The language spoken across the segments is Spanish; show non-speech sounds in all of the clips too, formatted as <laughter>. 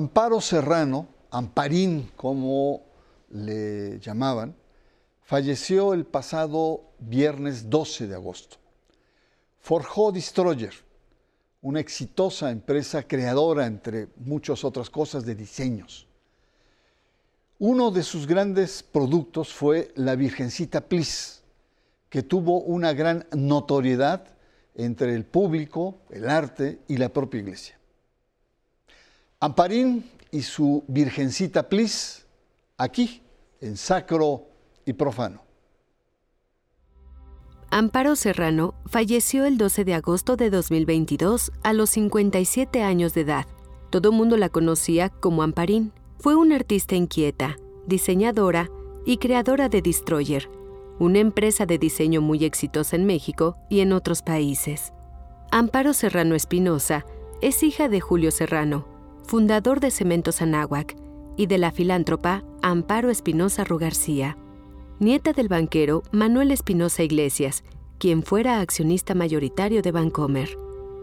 Amparo Serrano, Amparín como le llamaban, falleció el pasado viernes 12 de agosto. Forjó Destroyer, una exitosa empresa creadora, entre muchas otras cosas, de diseños. Uno de sus grandes productos fue la Virgencita Plis, que tuvo una gran notoriedad entre el público, el arte y la propia iglesia. Amparín y su Virgencita Plis, aquí, en Sacro y Profano. Amparo Serrano falleció el 12 de agosto de 2022 a los 57 años de edad. Todo mundo la conocía como Amparín. Fue una artista inquieta, diseñadora y creadora de Destroyer, una empresa de diseño muy exitosa en México y en otros países. Amparo Serrano Espinosa es hija de Julio Serrano, fundador de Cementos Anáhuac, y de la filántropa Amparo Espinosa Rugarcía nieta del banquero Manuel Espinosa Iglesias, quien fuera accionista mayoritario de Bancomer.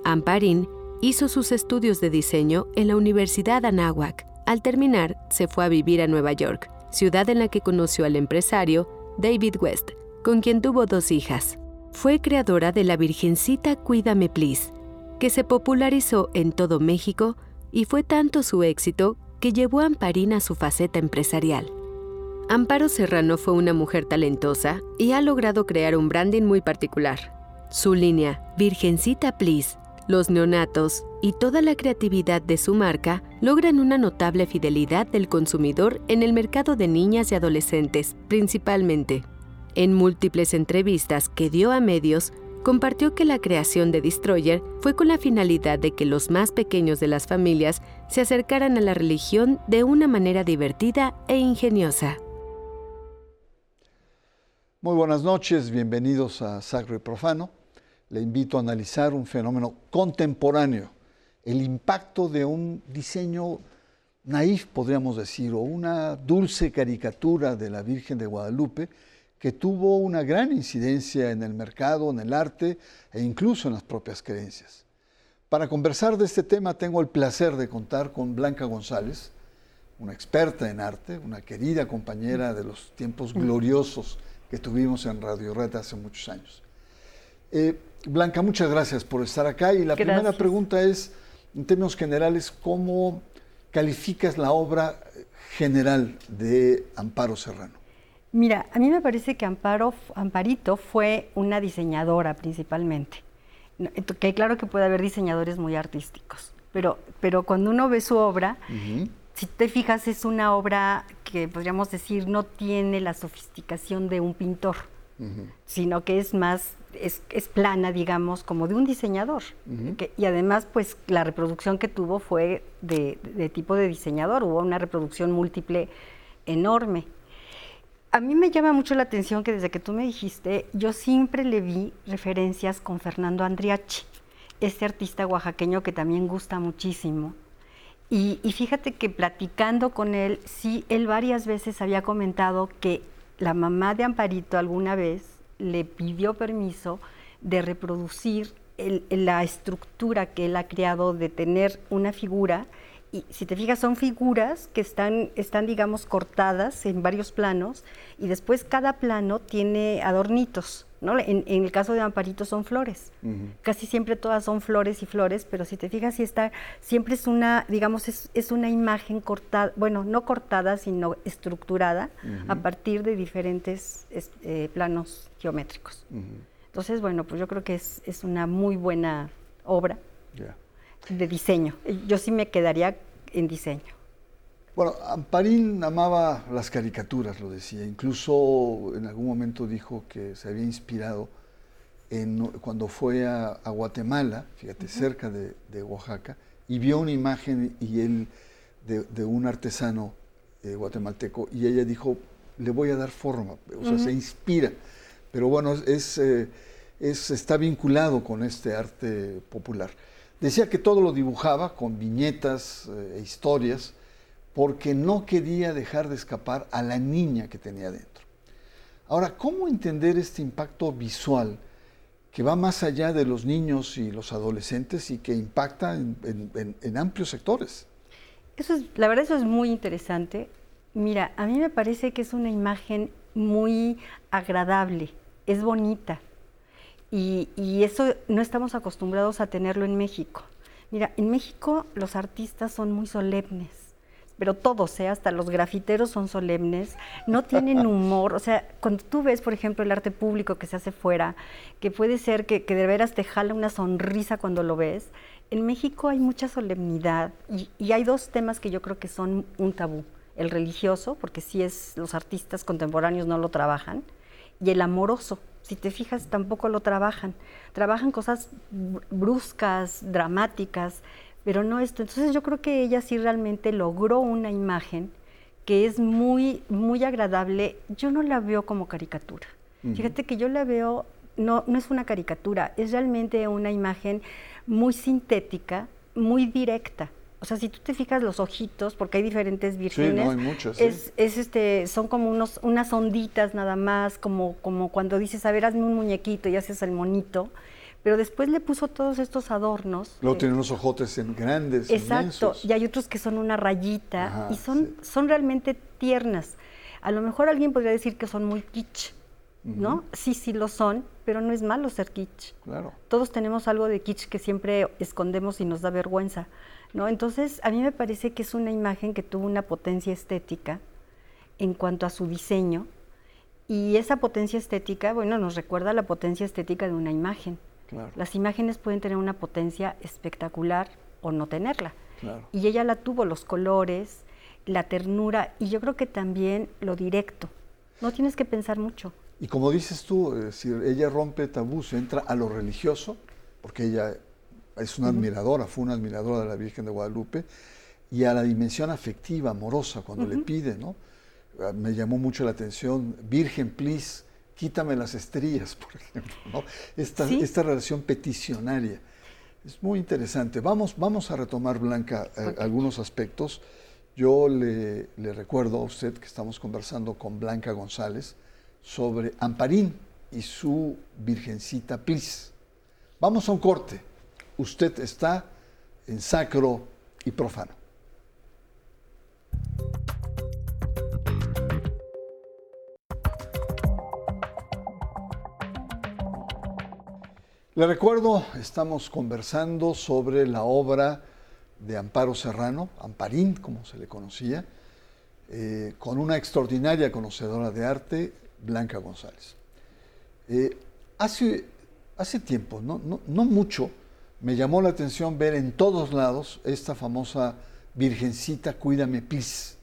Amparín hizo sus estudios de diseño en la Universidad Anáhuac. Al terminar, se fue a vivir a Nueva York, ciudad en la que conoció al empresario David West, con quien tuvo dos hijas. Fue creadora de la Virgencita Cuídame Please, que se popularizó en todo México y fue tanto su éxito que llevó a Amparín a su faceta empresarial. Amparo Serrano fue una mujer talentosa y ha logrado crear un branding muy particular. Su línea, Virgencita Please, los neonatos y toda la creatividad de su marca logran una notable fidelidad del consumidor en el mercado de niñas y adolescentes, principalmente. En múltiples entrevistas que dio a medios, compartió que la creación de Destroyer fue con la finalidad de que los más pequeños de las familias se acercaran a la religión de una manera divertida e ingeniosa. Muy buenas noches, bienvenidos a Sacro y Profano. Le invito a analizar un fenómeno contemporáneo, el impacto de un diseño naif, podríamos decir, o una dulce caricatura de la Virgen de Guadalupe que tuvo una gran incidencia en el mercado, en el arte e incluso en las propias creencias. Para conversar de este tema tengo el placer de contar con Blanca González, una experta en arte, una querida compañera de los tiempos gloriosos que tuvimos en Radio Red hace muchos años. Eh, Blanca, muchas gracias por estar acá y la primera pregunta es, en términos generales, ¿cómo calificas la obra general de Amparo Serrano? Mira, a mí me parece que Amparo, Amparito fue una diseñadora principalmente. Que claro que puede haber diseñadores muy artísticos, pero, pero cuando uno ve su obra, si te fijas, es una obra que podríamos decir no tiene la sofisticación de un pintor, sino que es más, es, plana, digamos, como de un diseñador. y además, pues la reproducción que tuvo fue de, tipo de diseñador, hubo una reproducción múltiple enorme. A mí me llama mucho la atención que desde que tú me dijiste, yo siempre le vi referencias con Fernando Andriachi, este artista oaxaqueño que también gusta muchísimo y, fíjate que platicando con él, sí, él varias veces había comentado que la mamá de Amparito alguna vez le pidió permiso de reproducir la estructura que él ha creado de tener una figura. Y si te fijas, son figuras que están, están, digamos, cortadas en varios planos y después cada plano tiene adornitos. En, el caso de Amparito son flores. Casi siempre todas son flores y flores, pero si te fijas, si está, siempre es una, digamos, es, una imagen cortada, bueno, no cortada, sino estructurada a partir de diferentes eh, planos geométricos. Entonces, bueno, pues yo creo que es, una muy buena obra de diseño. Yo sí me quedaría en diseño. Bueno, Amparín amaba las caricaturas, lo decía. Incluso en algún momento dijo que se había inspirado en, cuando fue a, Guatemala, fíjate, cerca de, Oaxaca, y vio una imagen y él de, un artesano eh, guatemalteco y ella dijo, le voy a dar forma, o sea, se inspira. Pero bueno, es, eh, es, está vinculado con este arte popular. Decía que todo lo dibujaba con viñetas e historias porque no quería dejar de escapar a la niña que tenía dentro. Ahora, ¿cómo entender este impacto visual que va más allá de los niños y los adolescentes y que impacta en, amplios sectores? Eso es, la verdad eso es muy interesante. Mira, a mí me parece que es una imagen muy agradable, es bonita. Y, eso no estamos acostumbrados a tenerlo en México. Mira, en México los artistas son muy solemnes, pero todos, ¿eh? hasta los grafiteros son solemnes, no tienen humor. O sea, cuando tú ves, por ejemplo, el arte público que se hace fuera, que puede ser que, que de veras te jala una sonrisa cuando lo ves, en México hay mucha solemnidad y, y hay dos temas que yo creo que son un tabú. El religioso, porque sí es, los artistas contemporáneos no lo trabajan, y el amoroso, si te fijas, tampoco lo trabajan. Trabajan cosas bruscas, dramáticas, pero no esto. Entonces yo creo que ella sí realmente logró una imagen que es muy, muy agradable. Yo no la veo como caricatura. Fíjate que yo la veo, no, no es una caricatura, es realmente una imagen muy sintética, muy directa. O sea, si tú te fijas los ojitos, porque hay diferentes vírgenes, Sí, no, hay muchas, sí. es, es, este, son como unos, unas onditas nada más, como, como cuando dices, a ver, hazme un muñequito y haces el monito. Pero después le puso todos estos adornos. Luego eh, tiene unos ojotes en grandes, Exacto, inmensos. y hay otros que son una rayita Ajá, y son, sí. son realmente tiernas. A lo mejor alguien podría decir que son muy kitsch, ¿no? Sí, sí lo son, pero no es malo ser kitsch. Claro. Todos tenemos algo de kitsch que siempre escondemos y nos da vergüenza, ¿no? Entonces, a mí me parece que es una imagen que tuvo una potencia estética en cuanto a su diseño y esa potencia estética, bueno, nos recuerda la potencia estética de una imagen. Claro. Las imágenes pueden tener una potencia espectacular o no tenerla. Claro. Y ella la tuvo, los colores, la ternura y yo creo que también lo directo. No tienes que pensar mucho. Y como dices tú, es decir, ella rompe tabús, entra a lo religioso, porque ella es una admiradora, fue una admiradora de la Virgen de Guadalupe, y a la dimensión afectiva, amorosa, cuando le pide, ¿no? Ah, Me llamó mucho la atención, Virgen, please, quítame las estrías, <laughs> por ejemplo, ¿no? Esta, Sí. esta relación peticionaria. Es muy interesante. Vamos, vamos a retomar, Blanca, eh, algunos aspectos. Yo le, le recuerdo a usted que estamos conversando con Blanca González sobre Amparín y su Virgencita Plis. Vamos a un corte. Usted está en sacro y profano. Le recuerdo, estamos conversando sobre la obra de Amparo Serrano, Amparín, como se le conocía, eh, con una extraordinaria conocedora de arte, Blanca González. Eh, hace, hace tiempo, no, no, no mucho, me llamó la atención ver en todos lados esta famosa Virgencita Cuídame Pis,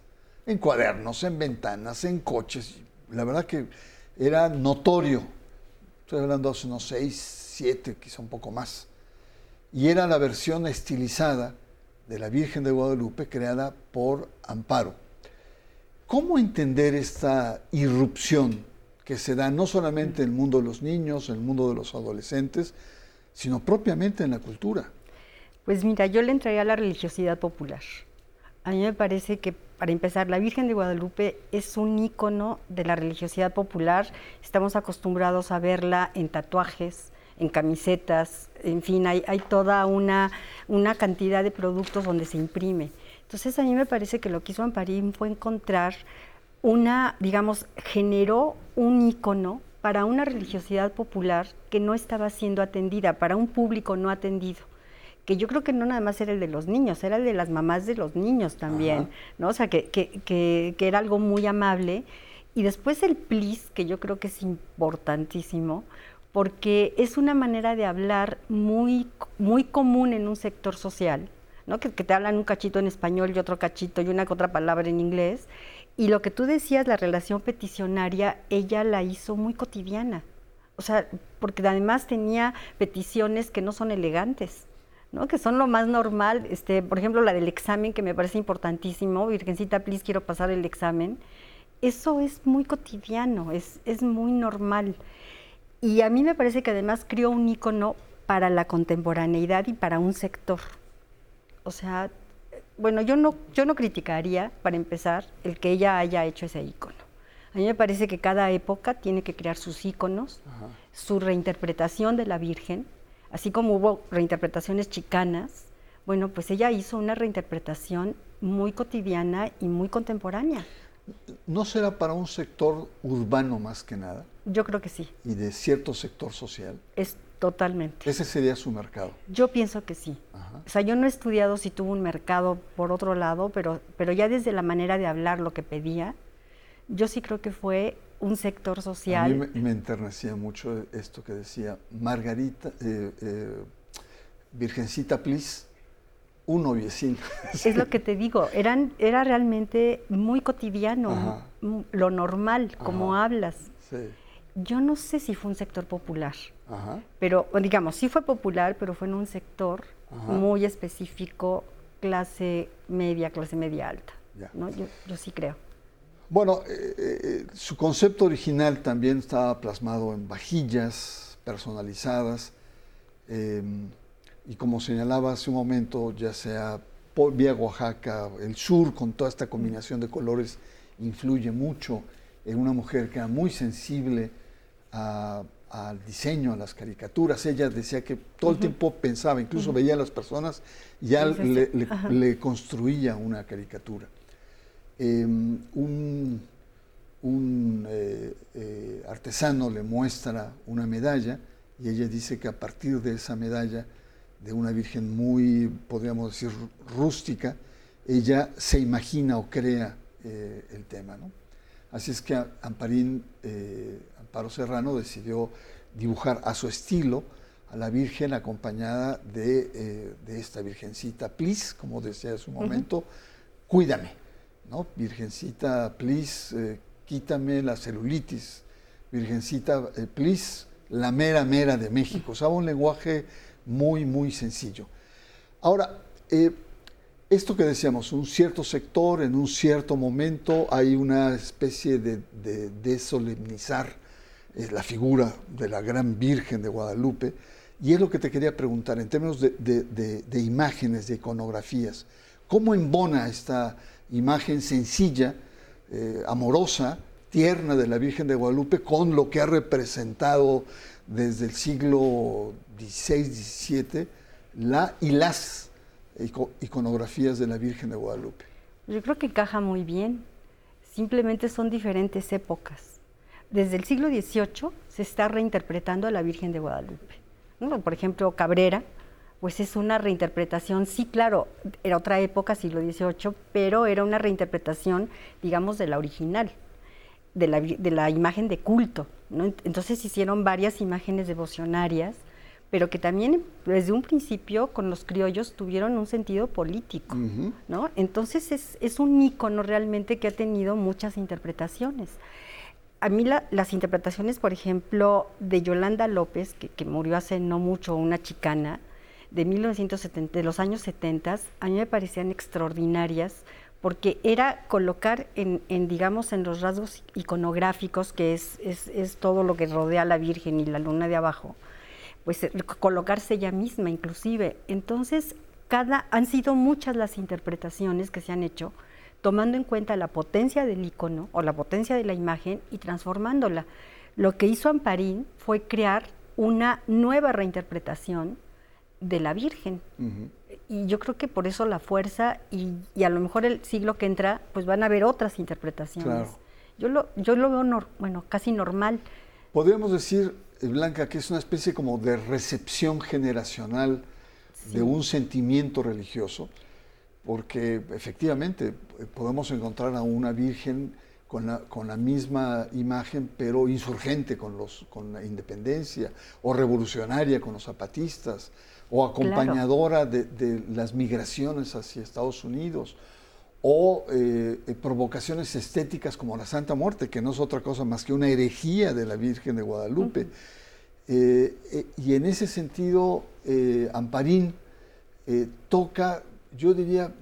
en cuadernos, en ventanas, en coches. La verdad que era notorio. Estoy hablando hace unos seis, siete, quizá un poco más. Y era la versión estilizada de la Virgen de Guadalupe creada por Amparo. ¿Cómo entender esta irrupción que se da no solamente en el mundo de los niños, en el mundo de los adolescentes, sino propiamente en la cultura? Pues mira, yo le entraría a la religiosidad popular. A mí me parece que, para empezar, la Virgen de Guadalupe es un ícono de la religiosidad popular. Estamos acostumbrados a verla en tatuajes, en camisetas, en fin, hay, toda una, una cantidad de productos donde se imprime. Entonces, a mí me parece que lo que hizo Amparín fue encontrar una, digamos, generó un ícono para una religiosidad popular que no estaba siendo atendida, para un público no atendido que yo creo que no nada más era el de los niños, era el de las mamás de los niños también, Ajá. ¿no? O sea, que, que, que, que era algo muy amable. Y después el plis, que yo creo que es importantísimo, porque es una manera de hablar muy, muy común en un sector social, ¿no? Que, te hablan un cachito en español y otro cachito y una otra palabra en inglés. Y lo que tú decías, la relación peticionaria, ella la hizo muy cotidiana. O sea, porque además tenía peticiones que no son elegantes. ¿no? que son lo más normal, este, por ejemplo la del examen que me parece importantísimo, Virgencita, please quiero pasar el examen, eso es muy cotidiano, es, es muy normal. Y a mí me parece que además creó un ícono para la contemporaneidad y para un sector. O sea, bueno, yo no, yo no criticaría, para empezar, el que ella haya hecho ese ícono. A mí me parece que cada época tiene que crear sus íconos, su reinterpretación de la Virgen, así como hubo reinterpretaciones chicanas, Bueno, pues ella hizo una reinterpretación muy cotidiana y muy contemporánea. ¿No será para un sector urbano más que nada? Yo creo que sí. ¿Y de cierto sector social? Es totalmente. Ese sería su mercado. Yo pienso que sí. O sea, yo no he estudiado si tuvo un mercado por otro lado, pero, pero ya desde la manera de hablar lo que pedía, yo sí creo que fue un sector social. A mí me, enternecía mucho esto que decía Margarita, eh, eh, Virgencita, please un noviecín. <laughs> Es lo que te digo, eran, era realmente muy cotidiano, lo normal, como hablas. Yo no sé si fue un sector popular, pero digamos, sí fue popular, pero fue en un sector muy específico, clase media, clase media alta. ¿no? Yo, sí creo. Bueno, eh, eh, su concepto original también estaba plasmado en vajillas personalizadas. Em, y como señalaba hace un momento, ya sea vía Oaxaca, el sur con toda esta combinación de colores influye mucho en una mujer que era muy sensible al diseño, a las caricaturas. Ella decía que todo el tiempo pensaba, incluso veía a las personas y ya le, construía una caricatura. Em, un, eh, eh, artesano le muestra una medalla y ella dice que a partir de esa medalla de una virgen muy, podríamos decir, rústica, ella se imagina o crea eh, el tema. ¿no? Así es que Amparín, eh, Amparo Serrano decidió dibujar a su estilo a la Virgen acompañada de, eh, esta Virgencita, please, como decía en su momento, cuídame, ¿no? Virgencita, please, quítame la celulitis, Virgencita, please, la mera mera de México. O sea, un lenguaje muy, muy sencillo. Ahora, eh, esto que decíamos, un cierto sector, en un cierto momento, hay una especie de, de, solemnizar eh, la figura de la gran Virgen de Guadalupe, y es lo que te quería preguntar en términos de, imágenes, de iconografías. ¿Cómo embona esta imagen sencilla, eh, amorosa, tierna de la Virgen de Guadalupe con lo que ha representado desde el siglo XVI, XVII, la y las iconografías de la Virgen de Guadalupe. Yo creo que encaja muy bien, simplemente son diferentes épocas. Desde el siglo XVIII se está reinterpretando a la Virgen de Guadalupe. Por ejemplo, Cabrera, pues es una reinterpretación, sí, claro, era otra época, siglo XVIII, pero era una reinterpretación, digamos, de la original, de la, de la imagen de culto. Entonces hicieron varias imágenes devocionarias, pero que también desde un principio con los criollos tuvieron un sentido político, ¿no? Entonces es, un ícono realmente que ha tenido muchas interpretaciones. A mí las interpretaciones, por ejemplo, de Yolanda López, que, murió hace no mucho, una chicana, de 1970, de los años 70, a mí me parecían extraordinarias porque era colocar en, digamos, en los rasgos iconográficos, que es, es, todo lo que rodea a la Virgen y la luna de abajo, pues eh, colocarse ella misma inclusive. Entonces, cada, han sido muchas las interpretaciones que se han hecho, tomando en cuenta la potencia del icono o la potencia de la imagen y transformándola. Lo que hizo Amparín fue crear una nueva reinterpretación de la Virgen y yo creo que por eso la fuerza y, a lo mejor el siglo que entra, pues van a haber otras interpretaciones. Yo, lo, yo lo veo, bueno, casi normal. Podríamos decir, Blanca, que es una especie como de recepción generacional de un sentimiento religioso, porque efectivamente eh, podemos encontrar a una virgen con la, con la, misma imagen, pero insurgente con, los, con la independencia, o revolucionaria con los zapatistas, o acompañadora de, las migraciones hacia Estados Unidos, o eh, eh, provocaciones estéticas como la Santa Muerte, que no es otra cosa más que una herejía de la Virgen de Guadalupe. Eh, y en ese sentido, Amparín toca, yo diría,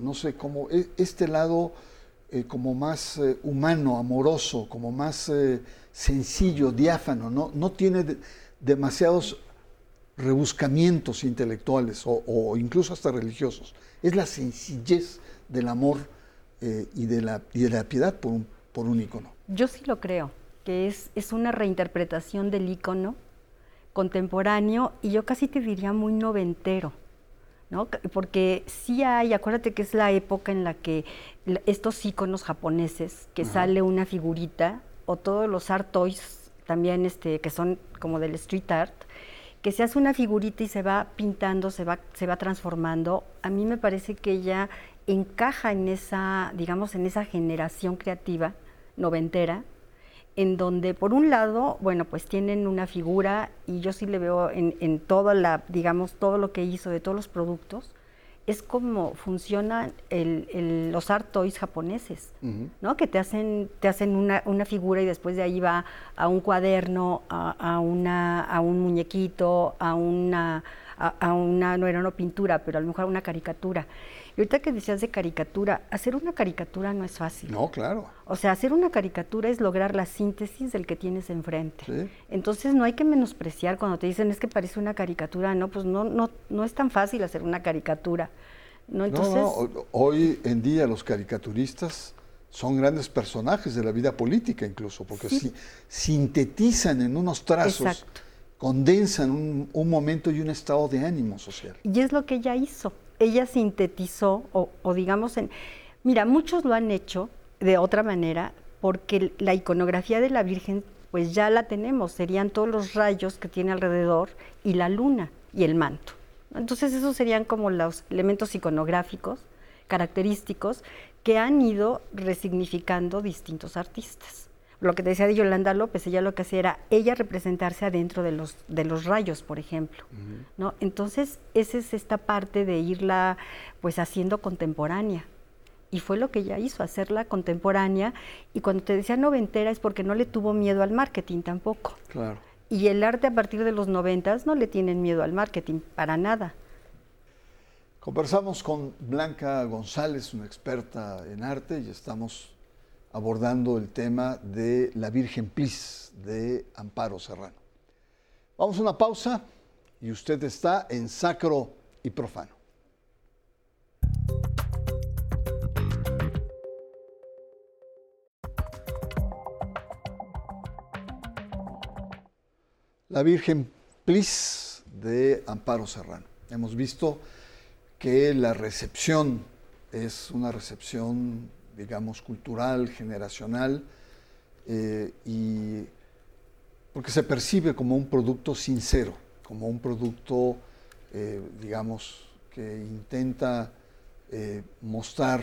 no sé, como e, este lado como más humano, amoroso, como más sencillo, diáfano, no, no tiene demasiados rebuscamientos intelectuales o, incluso hasta religiosos. Es la sencillez del amor eh, y, de la, y de la piedad por un, por un ícono. Yo sí lo creo, que es, es una reinterpretación del ícono contemporáneo y yo casi te diría muy noventero, ¿no? Porque sí hay, acuérdate que es la época en la que estos iconos japoneses, que sale una figurita, o todos los art toys también, este, que son como del street art, que se hace una figurita y se va pintando, se va, se va transformando, a mí me parece que ella encaja en esa, digamos, en esa generación creativa noventera, en donde por un lado, bueno, pues tienen una figura y yo sí le veo en, en todo la, digamos, todo lo que hizo de todos los productos, es como funcionan los art toys japoneses, ¿no? Que te hacen, te hacen una, una, figura y después de ahí va a un cuaderno, a, una, a un muñequito, a una, a, una, no era una pintura, pero a lo mejor una caricatura. Y ahorita que decías de caricatura, hacer una caricatura no es fácil. No, claro. O sea, hacer una caricatura es lograr la síntesis del que tienes enfrente. Entonces no hay que menospreciar cuando te dicen es que parece una caricatura, no, pues no, no, no es tan fácil hacer una caricatura. No, Entonces, no, hoy en día los caricaturistas son grandes personajes de la vida política incluso, porque sintetizan en unos trazos. Exacto condensan un, un, momento y un estado de ánimo social. Y es lo que ella hizo ella sintetizó, o, digamos, en, mira, muchos lo han hecho de otra manera, porque la iconografía de la Virgen, pues ya la tenemos, serían todos los rayos que tiene alrededor y la luna y el manto. Entonces esos serían como los elementos iconográficos característicos que han ido resignificando distintos artistas lo que te decía de Yolanda López, ella lo que hacía era ella representarse adentro de los, de los rayos, por ejemplo. ¿no? Entonces, esa es esta parte de irla pues haciendo contemporánea. Y fue lo que ella hizo, hacerla contemporánea. Y cuando te decía noventera es porque no le tuvo miedo al marketing tampoco. Claro. Y el arte a partir de los noventas no le tienen miedo al marketing, para nada. Conversamos con Blanca González, una experta en arte, y estamos abordando el tema de la Virgen Plis de Amparo Serrano. Vamos a una pausa y usted está en Sacro y Profano. La Virgen Plis de Amparo Serrano. Hemos visto que la recepción es una recepción digamos, cultural, generacional, eh, y porque se percibe como un producto sincero, como un producto, eh, digamos, que intenta eh, mostrar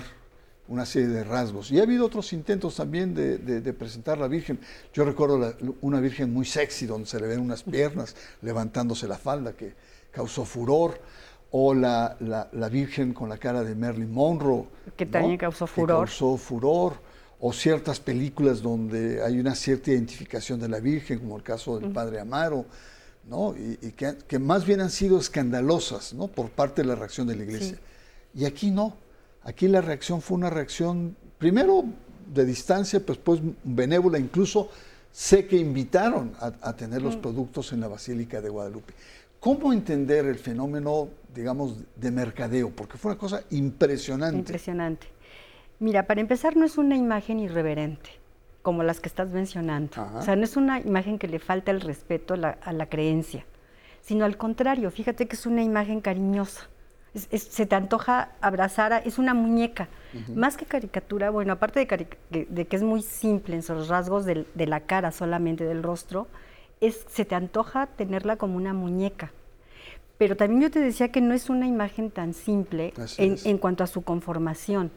una serie de rasgos. Y ha habido otros intentos también de, presentar la Virgen. Yo recuerdo una Virgen muy sexy, donde se le ven unas piernas levantándose la falda, que causó furor o la, la, Virgen con la cara de Marilyn Monroe. Que también causó furor. causó furor. O ciertas películas donde hay una cierta identificación de la Virgen, como el caso del Padre Amaro, ¿no? y, que, que, más bien han sido escandalosas ¿no? por parte de la reacción de la Iglesia. Y aquí no. Aquí la reacción fue una reacción, primero de distancia, pues, pues benévola, incluso sé que invitaron a, a tener los productos en la Basílica de Guadalupe. ¿Cómo entender el fenómeno, digamos, de mercadeo? Porque fue una cosa impresionante. Impresionante. Mira, para empezar, no es una imagen irreverente, como las que estás mencionando. O sea, no es una imagen que le falta el respeto a la, creencia, sino al contrario, fíjate que es una imagen cariñosa. se te antoja abrazar, es una muñeca. Más que caricatura, bueno, aparte de, que es muy simple en sus rasgos de la cara solamente, del rostro, se te antoja tenerla como una muñeca. Pero también yo te decía que no es una imagen tan simple en, cuanto a su conformación.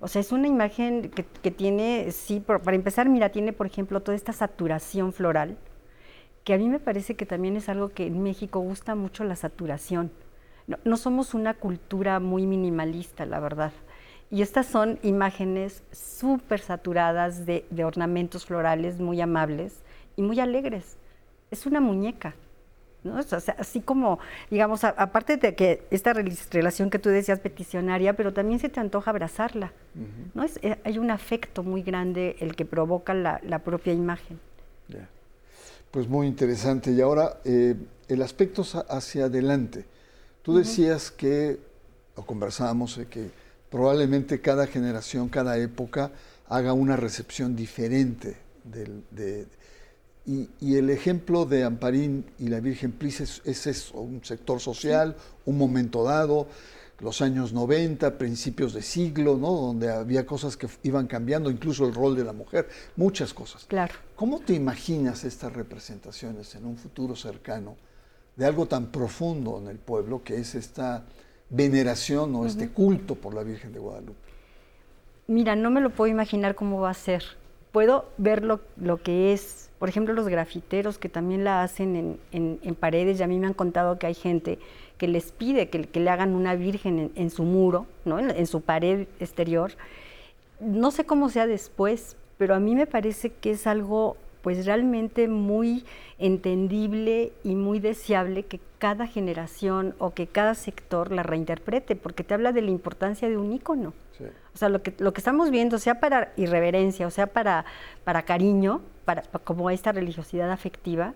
O sea, es una imagen que, tiene, sí, para empezar, mira, tiene, por ejemplo, toda esta saturación floral, que a mí me parece que también es algo que en México gusta mucho la saturación. No, somos una cultura muy minimalista, la verdad. Y estas son imágenes súper saturadas de ornamentos florales muy amables y muy alegres es una muñeca. ¿no? así como, digamos, aparte de que esta relación que tú decías peticionaria, pero también se te antoja abrazarla. ¿no? Es, eh, hay un afecto muy grande el que provoca la, propia imagen. Pues muy interesante. Y ahora, eh, el aspecto hacia adelante. Tú decías que, o conversábamos, que probablemente cada generación, cada época haga una recepción diferente del, de, Y, el ejemplo de Amparín y la Virgen Plis es, eso, un sector social, un momento dado, los años 90, principios de siglo, ¿no? donde había cosas que iban cambiando, incluso el rol de la mujer, muchas cosas. Claro. ¿Cómo te imaginas estas representaciones en un futuro cercano de algo tan profundo en el pueblo que es esta veneración o este culto por la Virgen de Guadalupe? Mira, no me lo puedo imaginar cómo va a ser. Puedo ver lo, lo que es por ejemplo, los grafiteros que también la hacen en, paredes, y a mí me han contado que hay gente que les pide que, le hagan una virgen en, su muro, ¿no? En, su pared exterior. No sé cómo sea después, pero a mí me parece que es algo pues realmente muy entendible y muy deseable que cada generación o que cada sector la reinterprete, porque te habla de la importancia de un ícono. O sea, lo que, lo que estamos viendo, sea para irreverencia o sea para, para cariño, para, como esta religiosidad afectiva,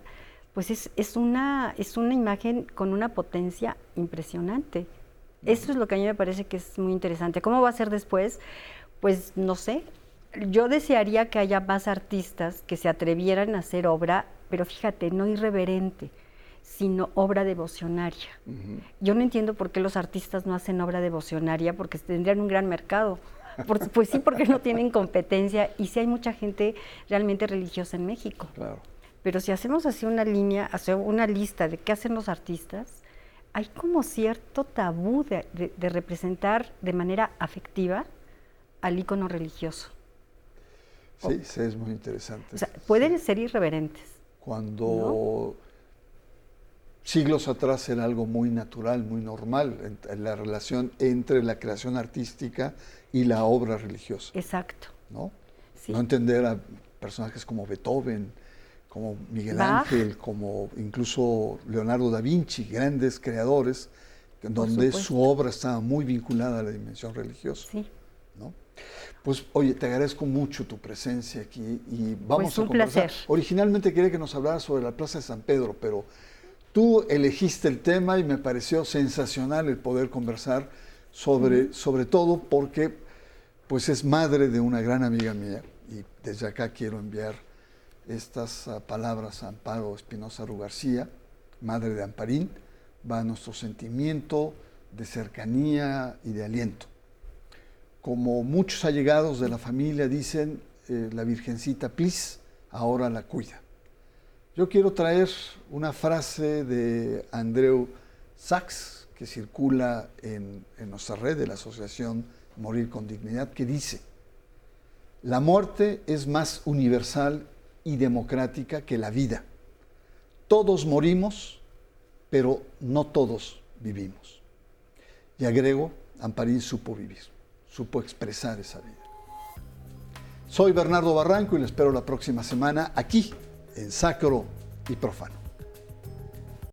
pues es, es, una, es una imagen con una potencia impresionante. Eso es lo que a mí me parece que es muy interesante. ¿Cómo va a ser después? Pues no sé. Yo desearía que haya más artistas que se atrevieran a hacer obra, pero fíjate, no irreverente, sino obra devocionaria. Yo no entiendo por qué los artistas no hacen obra devocionaria, porque tendrían un gran mercado. pues sí, porque no tienen competencia y sí hay mucha gente realmente religiosa en México. Pero si hacemos así una línea, una lista de qué hacen los artistas, hay como cierto tabú de, representar de manera afectiva al ícono religioso. Sí, sí, es muy interesante. O sea, pueden ser irreverentes. Cuando siglos atrás era algo muy natural, muy normal, en, la relación entre la creación artística y la obra religiosa. Exacto. ¿no? no entender a personajes como Beethoven, como Miguel Ángel, como incluso Leonardo da Vinci, grandes creadores, donde su obra estaba muy vinculada a la dimensión religiosa. Sí. ¿No? Pues oye, te agradezco mucho tu presencia aquí y vamos pues a un conversar. Placer. Originalmente quería que nos hablaras sobre la Plaza de San Pedro, pero Tú elegiste el tema y me pareció sensacional el poder conversar sobre, sobre todo porque pues es madre de una gran amiga mía y desde acá quiero enviar estas ah, palabras a Amparo Espinosa Rugarcía, madre de Amparín, va nuestro sentimiento de cercanía y de aliento. Como muchos allegados de la familia dicen, eh, la Virgencita Plis ahora la cuida. Yo quiero traer una frase de Andreu Sachs que circula en, nuestra red de la Asociación Morir con Dignidad, que dice, la muerte es más universal y democrática que la vida. Todos morimos, pero no todos vivimos. Y agrego, Amparín supo vivir, supo expresar esa vida. Soy Bernardo Barranco y les espero la próxima semana aquí en Sacro y Profano.